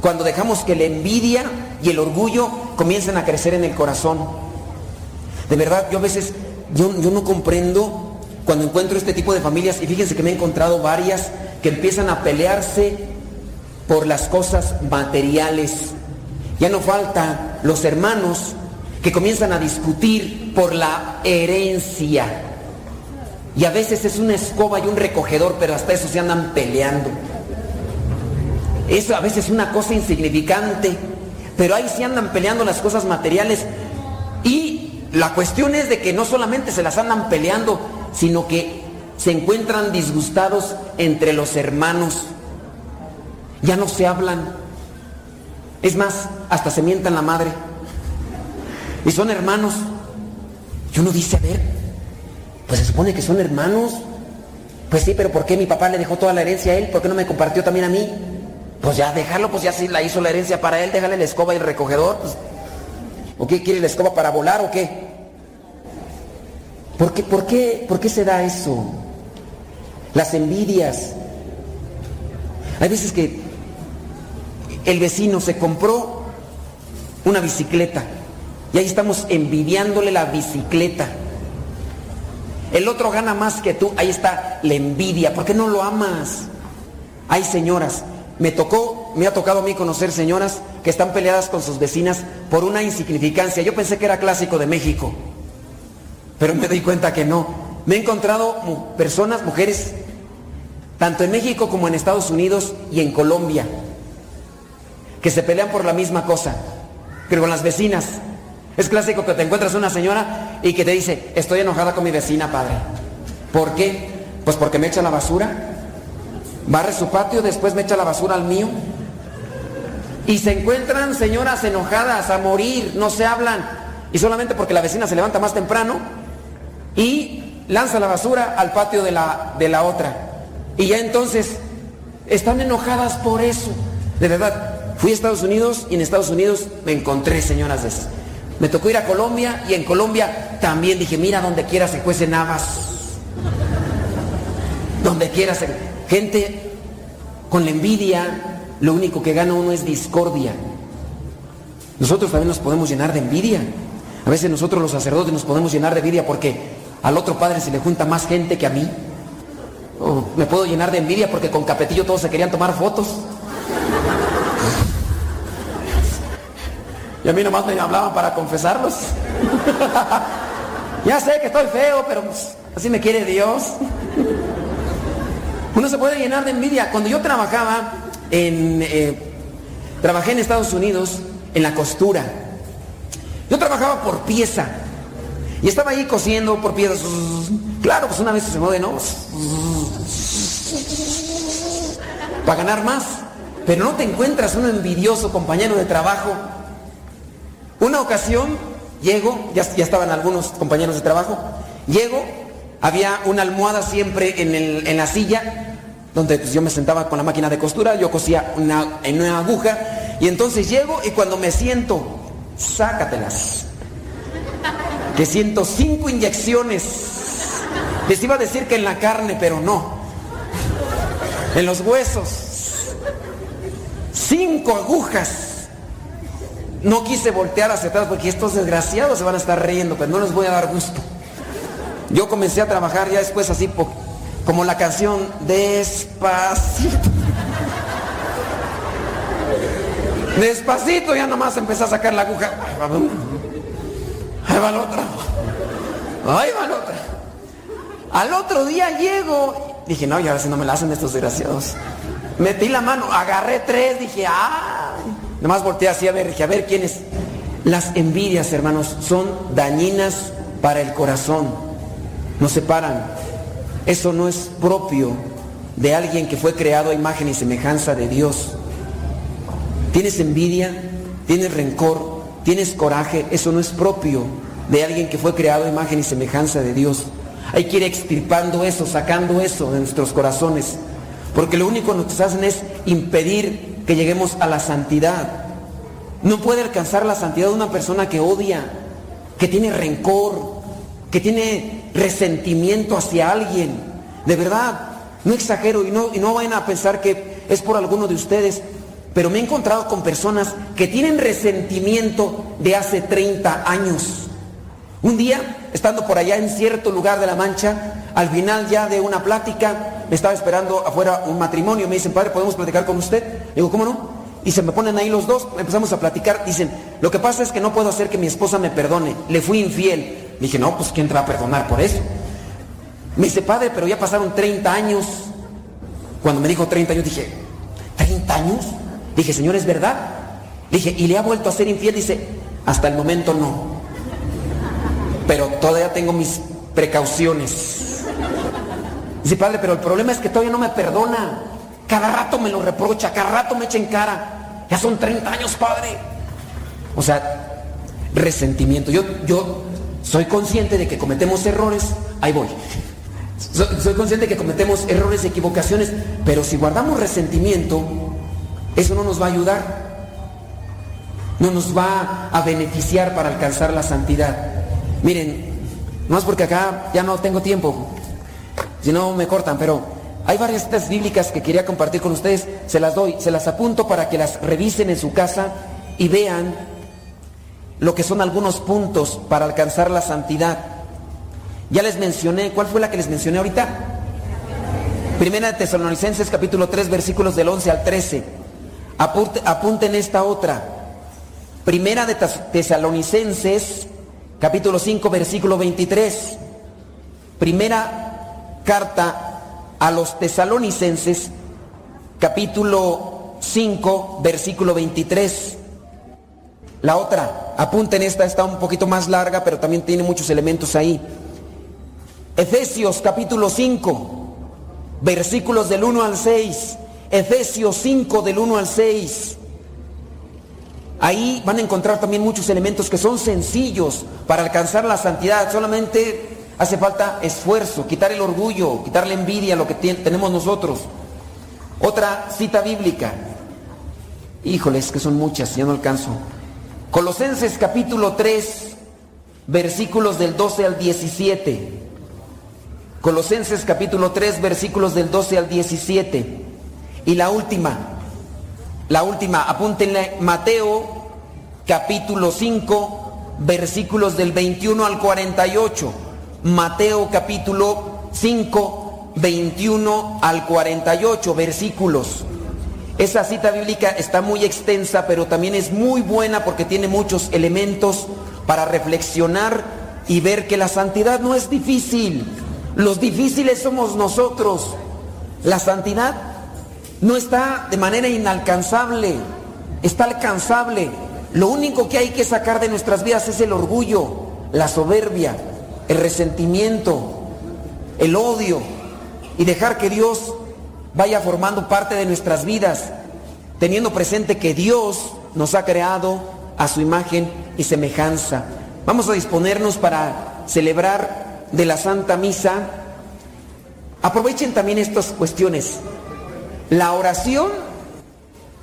cuando dejamos que la envidia y el orgullo comiencen a crecer en el corazón. De verdad, yo a veces, yo, yo no comprendo cuando encuentro este tipo de familias, y fíjense que me he encontrado varias que empiezan a pelearse por las cosas materiales. Ya no falta los hermanos que comienzan a discutir por la herencia. Y a veces es una escoba y un recogedor, pero hasta eso se andan peleando. Eso a veces es una cosa insignificante, pero ahí sí andan peleando las cosas materiales. La cuestión es de que no solamente se las andan peleando, sino que se encuentran disgustados entre los hermanos. Ya no se hablan. Es más, hasta se mientan la madre. Y son hermanos. Y uno dice, a ver, pues se supone que son hermanos. Pues sí, pero ¿por qué mi papá le dejó toda la herencia a él? ¿Por qué no me compartió también a mí? Pues ya dejarlo, pues ya sí la hizo la herencia para él, déjale la escoba y el recogedor. Pues. ¿O qué quiere la escoba para volar o qué? ¿Por qué, por qué, por qué se da eso? Las envidias. Hay veces que el vecino se compró una bicicleta y ahí estamos envidiándole la bicicleta. El otro gana más que tú, ahí está la envidia. ¿Por qué no lo amas? Hay señoras me tocó, me ha tocado a mí conocer señoras que están peleadas con sus vecinas por una insignificancia. Yo pensé que era clásico de México, pero me doy cuenta que no. Me he encontrado personas, mujeres, tanto en México como en Estados Unidos y en Colombia, que se pelean por la misma cosa, pero con las vecinas. Es clásico que te encuentras una señora y que te dice, estoy enojada con mi vecina, padre. ¿Por qué? Pues porque me echa la basura, barre su patio, después me echa la basura al mío. Y se encuentran señoras enojadas a morir, no se hablan. Y solamente porque la vecina se levanta más temprano y lanza la basura al patio de la, de la otra. Y ya entonces están enojadas por eso. De verdad, fui a Estados Unidos y en Estados Unidos me encontré señoras de. Me tocó ir a Colombia y en Colombia también dije, mira, donde quiera se cuecen habas. Donde quiera se... Gente con la envidia, lo único que gana uno es discordia. Nosotros también nos podemos llenar de envidia. A veces nosotros los sacerdotes nos podemos llenar de envidia porque al otro padre se le junta más gente que a mí. O me puedo llenar de envidia porque con Capetillo todos se querían tomar fotos. Y a mí nomás me hablaban para confesarlos. ya sé que estoy feo, pero pues, así me quiere Dios. Uno se puede llenar de envidia. Cuando yo trabajaba en... Eh, trabajé en Estados Unidos en la costura. Yo trabajaba por pieza. Y estaba ahí cosiendo por piedras. Claro, pues una vez se mueve, ¿no? Para ganar más. Pero no te encuentras un envidioso compañero de trabajo. Una ocasión llego, ya, ya estaban algunos compañeros de trabajo, llego, había una almohada siempre en, el- en la silla, donde pues, yo me sentaba con la máquina de costura, yo cosía una, en una aguja, y entonces llego y cuando me siento, sácatelas. Que siento cinco inyecciones. Les iba a decir que en la carne, pero no. En los huesos. Cinco agujas. No quise voltear hacia atrás porque estos desgraciados se van a estar riendo, pero no les voy a dar gusto. Yo comencé a trabajar ya después así como la canción Despacito. Despacito ya nomás empecé a sacar la aguja. Ahí va la otra. Ahí va la otra. Al otro día llego. Dije, no, y ahora si no me la hacen estos desgraciados. Metí la mano, agarré tres, dije, ah. Nomás volteé así a ver, dije, a ver quién es. Las envidias, hermanos, son dañinas para el corazón. Nos separan. Eso no es propio de alguien que fue creado a imagen y semejanza de Dios. Tienes envidia, tienes rencor, tienes coraje, eso no es propio de alguien que fue creado a imagen y semejanza de Dios. Hay que ir extirpando eso, sacando eso de nuestros corazones, porque lo único que nos hacen es impedir que lleguemos a la santidad. No puede alcanzar la santidad una persona que odia, que tiene rencor, que tiene resentimiento hacia alguien. De verdad, no exagero y no, y no vayan a pensar que es por alguno de ustedes, pero me he encontrado con personas que tienen resentimiento de hace 30 años. Un día, estando por allá en cierto lugar de la Mancha, al final ya de una plática, me estaba esperando afuera un matrimonio. Me dicen, padre, ¿podemos platicar con usted? Digo, ¿cómo no? Y se me ponen ahí los dos, empezamos a platicar. Dicen, lo que pasa es que no puedo hacer que mi esposa me perdone. Le fui infiel. Dije, no, pues ¿quién te va a perdonar por eso? Me dice, padre, pero ya pasaron 30 años. Cuando me dijo 30 años, dije, ¿30 años? Dije, Señor, ¿es verdad? Dije, ¿y le ha vuelto a ser infiel? Dice, hasta el momento no. Pero todavía tengo mis precauciones. Dice, padre, pero el problema es que todavía no me perdona. Cada rato me lo reprocha, cada rato me echa en cara. Ya son 30 años, padre. O sea, resentimiento. Yo, yo soy consciente de que cometemos errores. Ahí voy. Soy, soy consciente de que cometemos errores, equivocaciones, pero si guardamos resentimiento, eso no nos va a ayudar. No nos va a beneficiar para alcanzar la santidad. Miren, es porque acá ya no tengo tiempo, si no me cortan, pero hay varias citas bíblicas que quería compartir con ustedes, se las doy, se las apunto para que las revisen en su casa y vean lo que son algunos puntos para alcanzar la santidad. Ya les mencioné, ¿cuál fue la que les mencioné ahorita? Primera de Tesalonicenses capítulo 3 versículos del 11 al 13. Apunte- apunten esta otra. Primera de Tes- Tesalonicenses capítulo 5 versículo 23. Primera carta a los tesalonicenses capítulo 5 versículo 23. La otra, apunten esta, está un poquito más larga, pero también tiene muchos elementos ahí. Efesios capítulo 5, versículos del 1 al 6. Efesios 5 del 1 al 6. Ahí van a encontrar también muchos elementos que son sencillos para alcanzar la santidad. Solamente hace falta esfuerzo, quitar el orgullo, quitar la envidia, lo que tenemos nosotros. Otra cita bíblica. Híjoles, que son muchas, ya no alcanzo. Colosenses capítulo 3, versículos del 12 al 17. Colosenses capítulo 3, versículos del 12 al 17. Y la última, la última, apúntenle Mateo capítulo 5, versículos del 21 al 48. Mateo capítulo 5, 21 al 48 versículos. Esa cita bíblica está muy extensa, pero también es muy buena porque tiene muchos elementos para reflexionar y ver que la santidad no es difícil. Los difíciles somos nosotros. La santidad no está de manera inalcanzable, está alcanzable. Lo único que hay que sacar de nuestras vidas es el orgullo, la soberbia, el resentimiento, el odio y dejar que Dios vaya formando parte de nuestras vidas, teniendo presente que Dios nos ha creado a su imagen y semejanza. Vamos a disponernos para celebrar de la Santa Misa. Aprovechen también estas cuestiones. La oración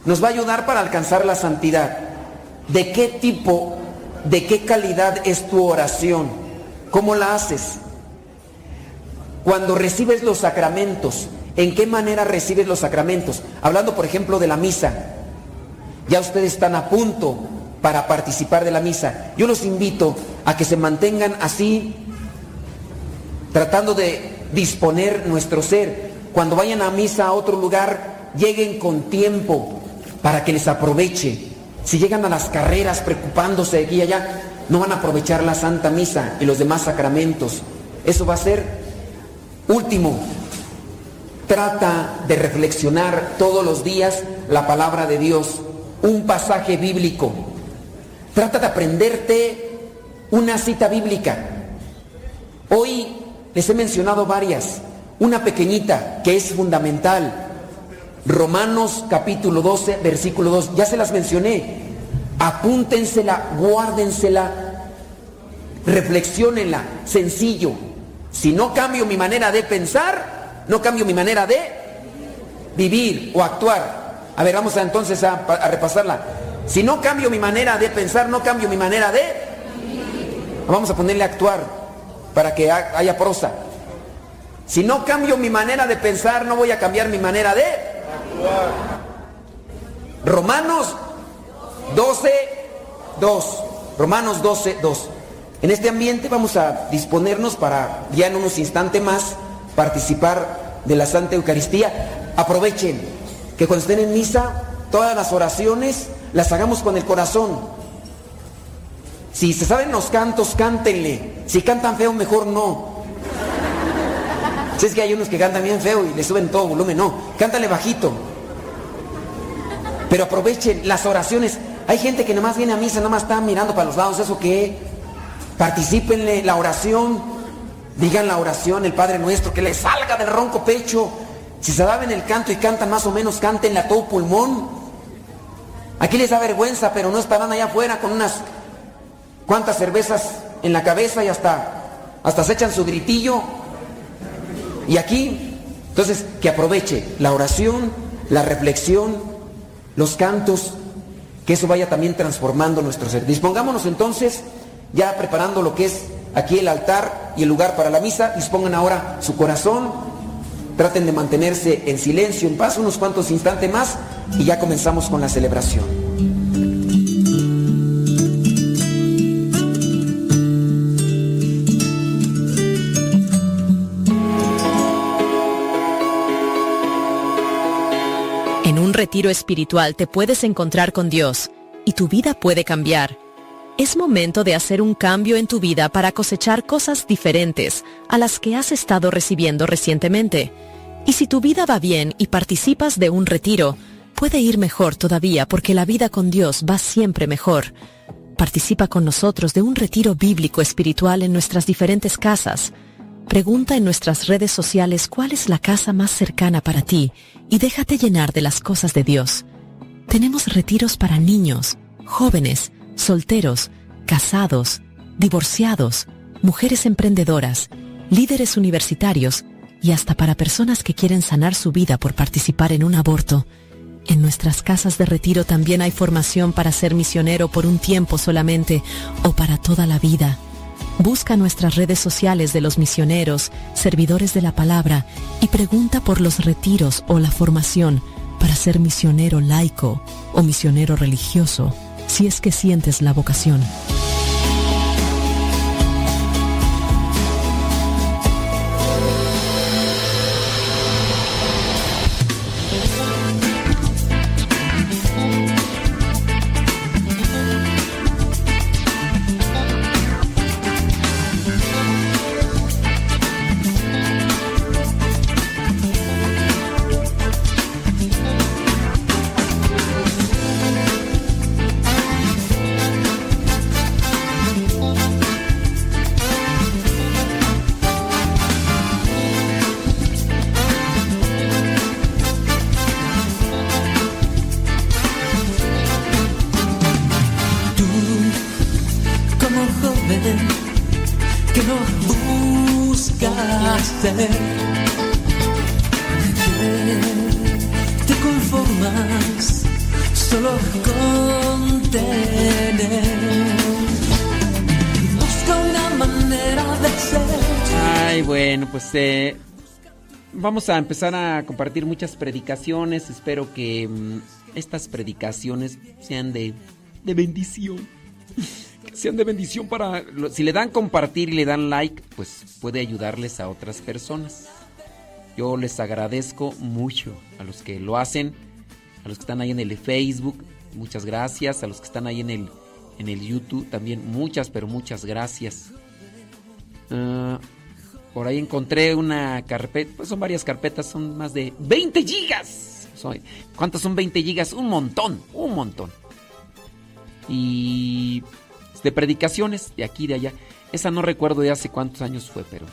nos va a ayudar para alcanzar la santidad. ¿De qué tipo, de qué calidad es tu oración? ¿Cómo la haces? Cuando recibes los sacramentos, ¿en qué manera recibes los sacramentos? Hablando, por ejemplo, de la misa. Ya ustedes están a punto para participar de la misa. Yo los invito a que se mantengan así, tratando de disponer nuestro ser. Cuando vayan a misa a otro lugar, lleguen con tiempo para que les aproveche. Si llegan a las carreras preocupándose de aquí y allá, no van a aprovechar la Santa Misa y los demás sacramentos. Eso va a ser último. Trata de reflexionar todos los días la palabra de Dios, un pasaje bíblico. Trata de aprenderte una cita bíblica. Hoy les he mencionado varias. Una pequeñita que es fundamental. Romanos capítulo 12, versículo 2. Ya se las mencioné. Apúntensela, guárdensela, reflexionenla. Sencillo. Si no cambio mi manera de pensar, no cambio mi manera de vivir o actuar. A ver, vamos a, entonces a, a repasarla. Si no cambio mi manera de pensar, no cambio mi manera de... Vamos a ponerle a actuar para que haya prosa. Si no cambio mi manera de pensar, no voy a cambiar mi manera de actuar. Romanos 12, 2. Romanos 12, 2. En este ambiente vamos a disponernos para ya en unos instantes más participar de la Santa Eucaristía. Aprovechen que cuando estén en misa, todas las oraciones las hagamos con el corazón. Si se saben los cantos, cántenle. Si cantan feo, mejor no. Si es que hay unos que cantan bien feo y le suben todo volumen, no. Cántale bajito. Pero aprovechen las oraciones. Hay gente que nomás viene a misa, nomás está mirando para los lados. ¿Eso qué? Participenle la oración. Digan la oración, el Padre Nuestro, que le salga del ronco pecho. Si se saben el canto y cantan más o menos, cántenle a todo pulmón. Aquí les da vergüenza, pero no estarán allá afuera con unas cuantas cervezas en la cabeza y hasta, hasta se echan su gritillo. Y aquí, entonces, que aproveche la oración, la reflexión, los cantos, que eso vaya también transformando nuestro ser. Dispongámonos entonces, ya preparando lo que es aquí el altar y el lugar para la misa, dispongan ahora su corazón, traten de mantenerse en silencio, en paz, unos cuantos instantes más y ya comenzamos con la celebración. Retiro espiritual te puedes encontrar con Dios y tu vida puede cambiar. Es momento de hacer un cambio en tu vida para cosechar cosas diferentes a las que has estado recibiendo recientemente. Y si tu vida va bien y participas de un retiro, puede ir mejor todavía porque la vida con Dios va siempre mejor. Participa con nosotros de un retiro bíblico espiritual en nuestras diferentes casas. Pregunta en nuestras redes sociales cuál es la casa más cercana para ti y déjate llenar de las cosas de Dios. Tenemos retiros para niños, jóvenes, solteros, casados, divorciados, mujeres emprendedoras, líderes universitarios y hasta para personas que quieren sanar su vida por participar en un aborto. En nuestras casas de retiro también hay formación para ser misionero por un tiempo solamente o para toda la vida. Busca nuestras redes sociales de los misioneros, servidores de la palabra y pregunta por los retiros o la formación para ser misionero laico o misionero religioso, si es que sientes la vocación. Ay, bueno, pues eh, vamos a empezar a compartir muchas predicaciones. Espero que mm, estas predicaciones sean de, de bendición. Sean de bendición para... Si le dan compartir y le dan like, pues puede ayudarles a otras personas. Yo les agradezco mucho a los que lo hacen, a los que están ahí en el Facebook, muchas gracias, a los que están ahí en el, en el YouTube también, muchas, pero muchas gracias. Ah, por ahí encontré una carpeta, pues son varias carpetas, son más de 20 gigas. ¿Cuántas son 20 gigas? Un montón, un montón. Y de predicaciones de aquí y de allá. Esa no recuerdo de hace cuántos años fue, pero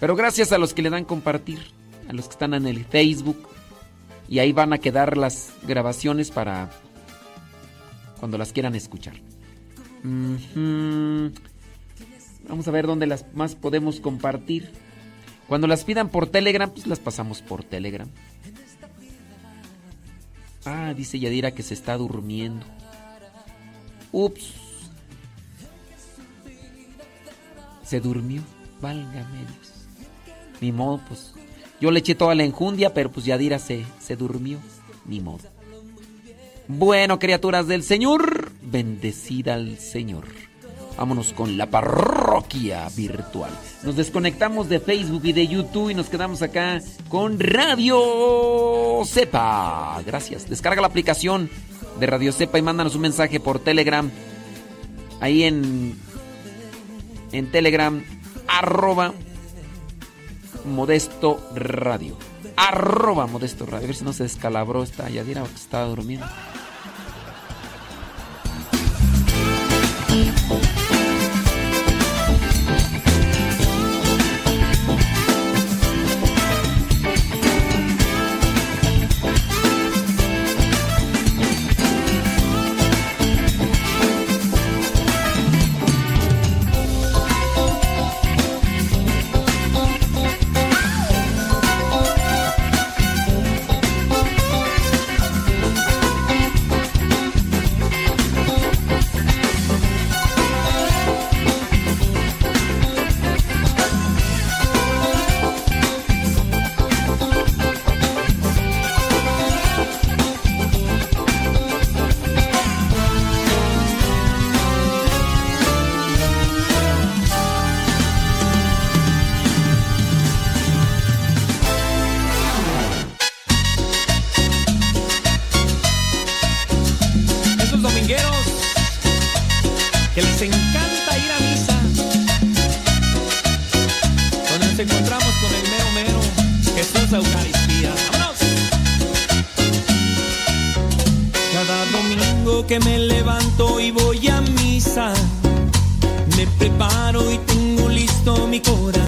pero gracias a los que le dan compartir, a los que están en el Facebook y ahí van a quedar las grabaciones para cuando las quieran escuchar. Vamos a ver dónde las más podemos compartir. Cuando las pidan por Telegram, pues las pasamos por Telegram. Ah, dice Yadira que se está durmiendo. Ups. Se durmió. Válgame Dios. Ni modo, pues. Yo le eché toda la enjundia, pero pues Yadira se, se durmió. Ni modo. Bueno, criaturas del Señor, bendecida al Señor. Vámonos con la parroquia virtual. Nos desconectamos de Facebook y de YouTube y nos quedamos acá con Radio Cepa. Gracias. Descarga la aplicación de Radio Cepa y mándanos un mensaje por Telegram. Ahí en, en Telegram, arroba Modesto Radio. Arroba Modesto Radio. A ver si no se descalabró esta Yadira que estaba durmiendo.